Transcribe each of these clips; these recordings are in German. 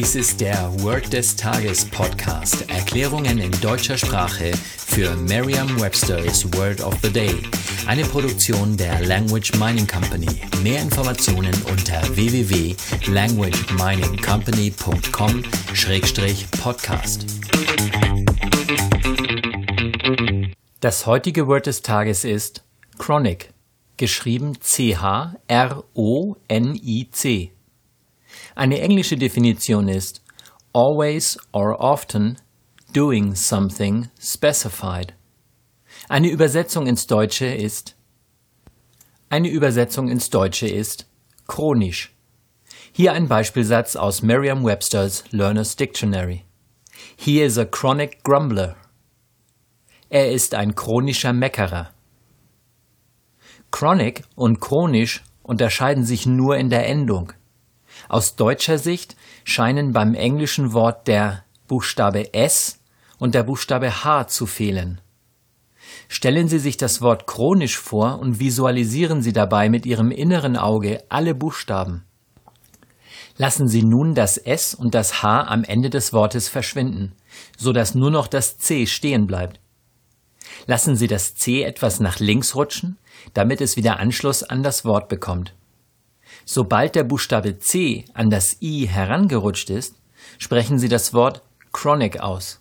Dies ist der Word des Tages Podcast. Erklärungen in deutscher Sprache für Merriam-Webster's Word of the Day. Eine Produktion der Language Mining Company. Mehr Informationen unter www.languageminingcompany.com-podcast. Das heutige Word des Tages ist Chronic, geschrieben C-H-R-O-N-I-C. Eine englische Definition ist always or often doing something specified. Eine Übersetzung ins Deutsche ist eine Übersetzung ins Deutsche ist chronisch. Hier ein Beispielsatz aus Merriam-Webster's Learner's Dictionary. He is a chronic grumbler. Er ist ein chronischer Meckerer. Chronic und chronisch unterscheiden sich nur in der Endung. Aus deutscher Sicht scheinen beim englischen Wort der Buchstabe S und der Buchstabe H zu fehlen. Stellen Sie sich das Wort chronisch vor und visualisieren Sie dabei mit Ihrem inneren Auge alle Buchstaben. Lassen Sie nun das S und das H am Ende des Wortes verschwinden, so dass nur noch das C stehen bleibt. Lassen Sie das C etwas nach links rutschen, damit es wieder Anschluss an das Wort bekommt. Sobald der Buchstabe C an das I herangerutscht ist, sprechen Sie das Wort chronic aus.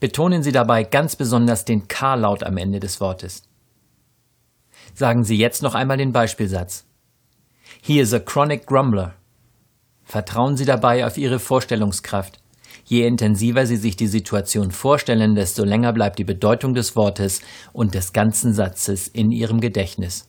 Betonen Sie dabei ganz besonders den K-Laut am Ende des Wortes. Sagen Sie jetzt noch einmal den Beispielsatz. He is a chronic grumbler. Vertrauen Sie dabei auf Ihre Vorstellungskraft. Je intensiver Sie sich die Situation vorstellen, desto länger bleibt die Bedeutung des Wortes und des ganzen Satzes in Ihrem Gedächtnis.